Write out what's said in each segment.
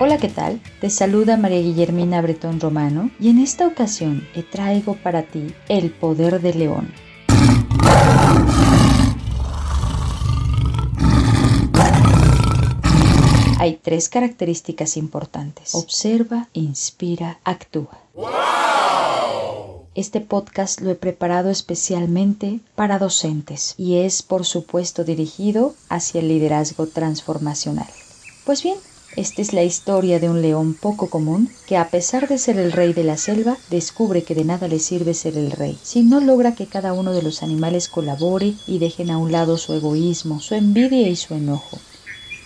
Hola, ¿qué tal? Te saluda María Guillermina Bretón Romano y en esta ocasión te traigo para ti El Poder del León. Hay tres características importantes. Observa, inspira, actúa. Este podcast lo he preparado especialmente para docentes y es por supuesto dirigido hacia el liderazgo transformacional. Pues bien, esta es la historia de un león poco común que a pesar de ser el rey de la selva, descubre que de nada le sirve ser el rey si no logra que cada uno de los animales colabore y dejen a un lado su egoísmo, su envidia y su enojo.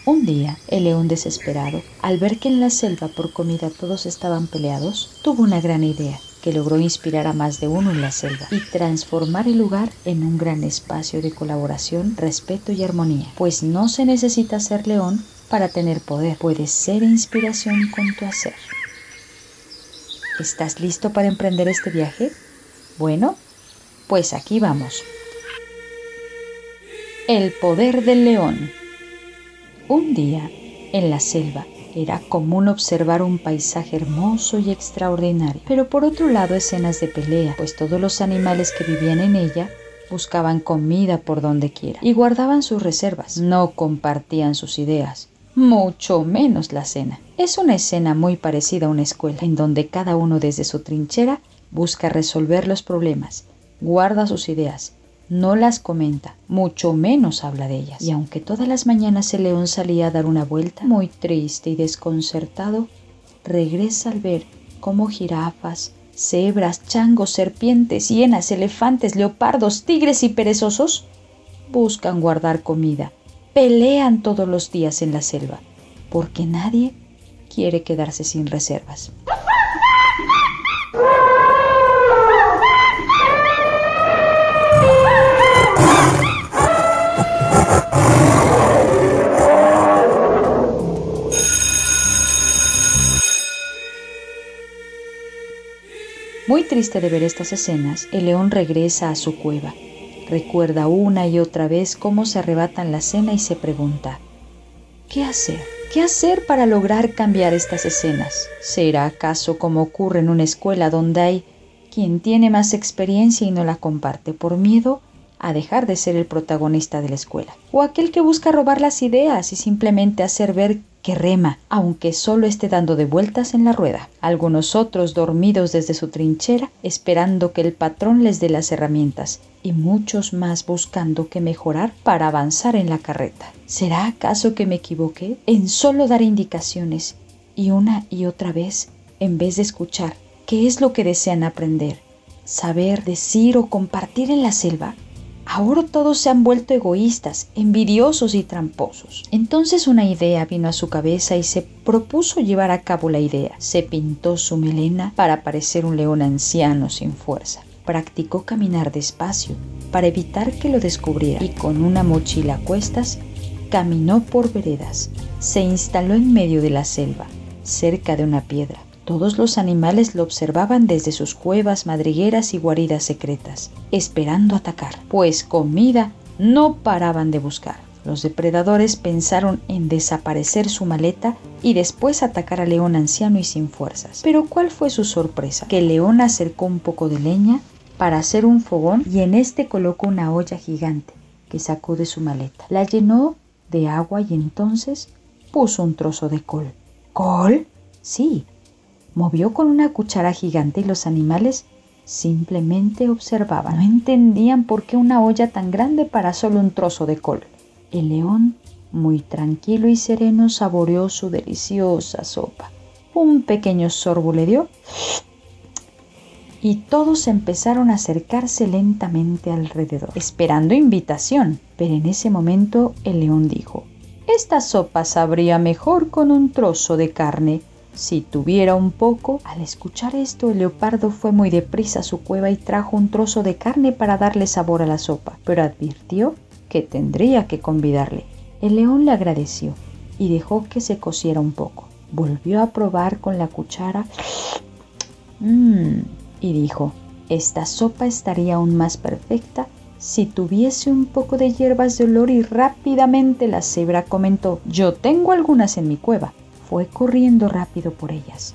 Un día, el león desesperado, al ver que en la selva por comida todos estaban peleados, tuvo una gran idea que logró inspirar a más de uno en la selva y transformar el lugar en un gran espacio de colaboración, respeto y armonía. Pues no se necesita ser león para tener poder, puedes ser inspiración con tu hacer. ¿Estás listo para emprender este viaje? Bueno, pues aquí vamos. El poder del león. Un día, en la selva, era común observar un paisaje hermoso y extraordinario, pero por otro lado escenas de pelea, pues todos los animales que vivían en ella buscaban comida por donde quiera y guardaban sus reservas, no compartían sus ideas, mucho menos la cena. Es una escena muy parecida a una escuela, en donde cada uno desde su trinchera busca resolver los problemas, guarda sus ideas, no las comenta, mucho menos habla de ellas. Y aunque todas las mañanas el león salía a dar una vuelta, muy triste y desconcertado, regresa al ver cómo jirafas, cebras, changos, serpientes, hienas, elefantes, leopardos, tigres y perezosos buscan guardar comida, pelean todos los días en la selva, porque nadie quiere quedarse sin reservas. Muy triste de ver estas escenas, el león regresa a su cueva. Recuerda una y otra vez cómo se arrebatan la cena y se pregunta, ¿qué hacer? ¿Qué hacer para lograr cambiar estas escenas? ¿Será acaso como ocurre en una escuela donde hay quien tiene más experiencia y no la comparte por miedo a dejar de ser el protagonista de la escuela? ¿O aquel que busca robar las ideas y simplemente hacer ver que rema, aunque solo esté dando de vueltas en la rueda. Algunos otros dormidos desde su trinchera, esperando que el patrón les dé las herramientas, y muchos más buscando que mejorar para avanzar en la carreta. ¿Será acaso que me equivoqué en solo dar indicaciones y una y otra vez, en vez de escuchar qué es lo que desean aprender, saber, decir o compartir en la selva? Ahora todos se han vuelto egoístas, envidiosos y tramposos. Entonces una idea vino a su cabeza y se propuso llevar a cabo la idea. Se pintó su melena para parecer un león anciano sin fuerza. Practicó caminar despacio para evitar que lo descubriera y con una mochila a cuestas caminó por veredas. Se instaló en medio de la selva, cerca de una piedra. Todos los animales lo observaban desde sus cuevas, madrigueras y guaridas secretas, esperando atacar, pues comida no paraban de buscar. Los depredadores pensaron en desaparecer su maleta y después atacar al león anciano y sin fuerzas. Pero ¿cuál fue su sorpresa? Que león acercó un poco de leña para hacer un fogón y en este colocó una olla gigante que sacó de su maleta. La llenó de agua y entonces puso un trozo de col. ¿Col? Sí, movió con una cuchara gigante y los animales simplemente observaban. No entendían por qué una olla tan grande para solo un trozo de col. El león, muy tranquilo y sereno, saboreó su deliciosa sopa. Un pequeño sorbo le dio y todos empezaron a acercarse lentamente alrededor, esperando invitación. Pero en ese momento el león dijo, Esta sopa sabría mejor con un trozo de carne si tuviera un poco. Al escuchar esto, el leopardo fue muy deprisa a su cueva y trajo un trozo de carne para darle sabor a la sopa, pero advirtió que tendría que convidarle. El león le agradeció y dejó que se cociera un poco. Volvió a probar con la cuchara mmm, y dijo, esta sopa estaría aún más perfecta si tuviese un poco de hierbas de olor y rápidamente la cebra comentó, yo tengo algunas en mi cueva fue corriendo rápido por ellas.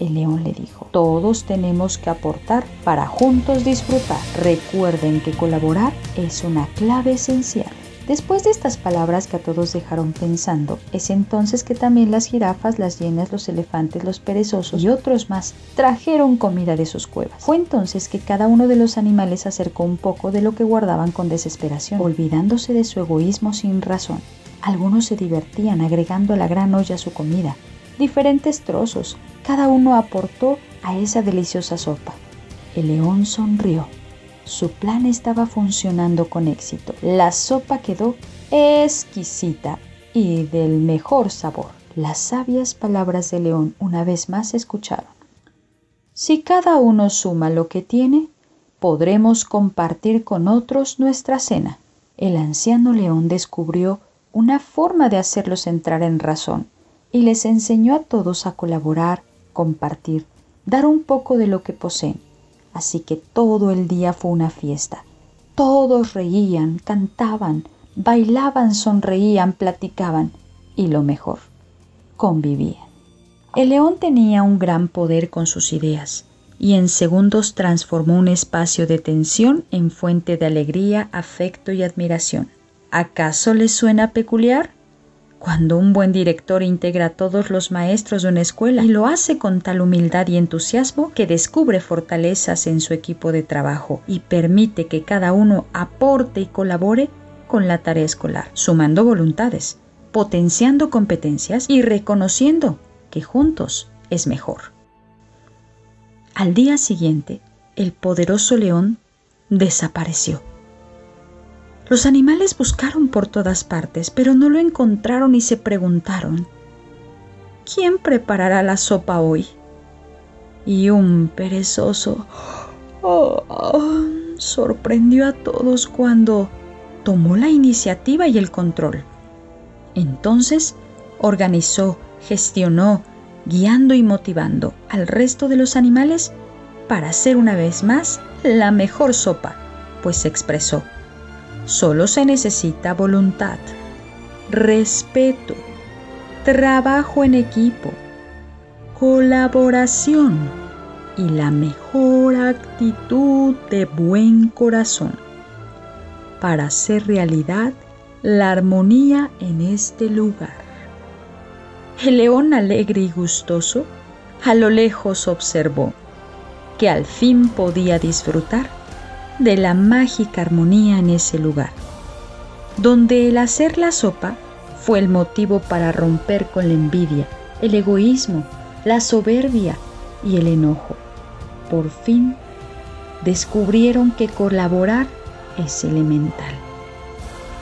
El león le dijo, todos tenemos que aportar para juntos disfrutar. Recuerden que colaborar es una clave esencial. Después de estas palabras que a todos dejaron pensando, es entonces que también las jirafas, las hienas, los elefantes, los perezosos y otros más trajeron comida de sus cuevas. Fue entonces que cada uno de los animales acercó un poco de lo que guardaban con desesperación, olvidándose de su egoísmo sin razón. Algunos se divertían agregando a la gran olla su comida, diferentes trozos, cada uno aportó a esa deliciosa sopa. El león sonrió su plan estaba funcionando con éxito. La sopa quedó exquisita y del mejor sabor. Las sabias palabras de León una vez más escucharon. Si cada uno suma lo que tiene, podremos compartir con otros nuestra cena. El anciano león descubrió una forma de hacerlos entrar en razón y les enseñó a todos a colaborar, compartir, dar un poco de lo que poseen Así que todo el día fue una fiesta. Todos reían, cantaban, bailaban, sonreían, platicaban y lo mejor, convivían. El león tenía un gran poder con sus ideas y en segundos transformó un espacio de tensión en fuente de alegría, afecto y admiración. ¿Acaso les suena peculiar? Cuando un buen director integra a todos los maestros de una escuela y lo hace con tal humildad y entusiasmo que descubre fortalezas en su equipo de trabajo y permite que cada uno aporte y colabore con la tarea escolar, sumando voluntades, potenciando competencias y reconociendo que juntos es mejor. Al día siguiente, el poderoso león desapareció los animales buscaron por todas partes, pero no lo encontraron y se preguntaron, ¿quién preparará la sopa hoy? Y un perezoso oh, sorprendió a todos cuando tomó la iniciativa y el control. Entonces organizó, gestionó, guiando y motivando al resto de los animales para hacer una vez más la mejor sopa, pues se expresó. Solo se necesita voluntad, respeto, trabajo en equipo, colaboración y la mejor actitud de buen corazón para hacer realidad la armonía en este lugar. El león alegre y gustoso a lo lejos observó que al fin podía disfrutar de la mágica armonía en ese lugar, donde el hacer la sopa fue el motivo para romper con la envidia, el egoísmo, la soberbia y el enojo. Por fin descubrieron que colaborar es elemental.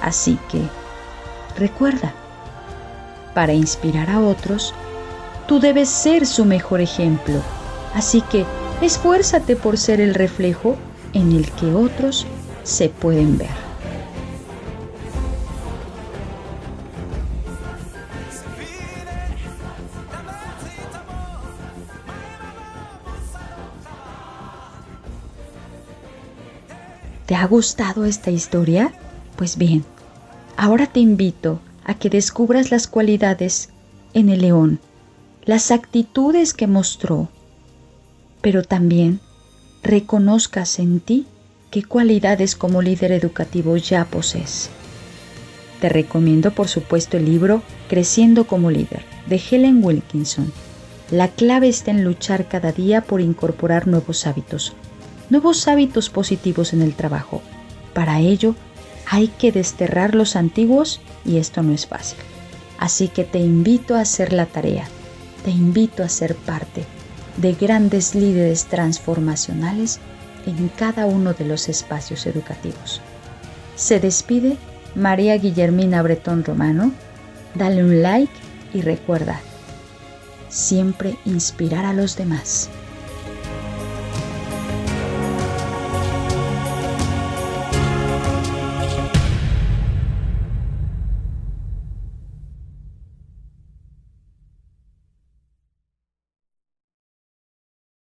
Así que, recuerda, para inspirar a otros, tú debes ser su mejor ejemplo. Así que esfuérzate por ser el reflejo en el que otros se pueden ver. ¿Te ha gustado esta historia? Pues bien, ahora te invito a que descubras las cualidades en el león, las actitudes que mostró, pero también reconozcas en ti qué cualidades como líder educativo ya posees. Te recomiendo por supuesto el libro Creciendo como líder de Helen Wilkinson. La clave está en luchar cada día por incorporar nuevos hábitos, nuevos hábitos positivos en el trabajo. Para ello hay que desterrar los antiguos y esto no es fácil. Así que te invito a hacer la tarea, te invito a ser parte de grandes líderes transformacionales en cada uno de los espacios educativos. Se despide María Guillermina Bretón Romano. Dale un like y recuerda, siempre inspirar a los demás.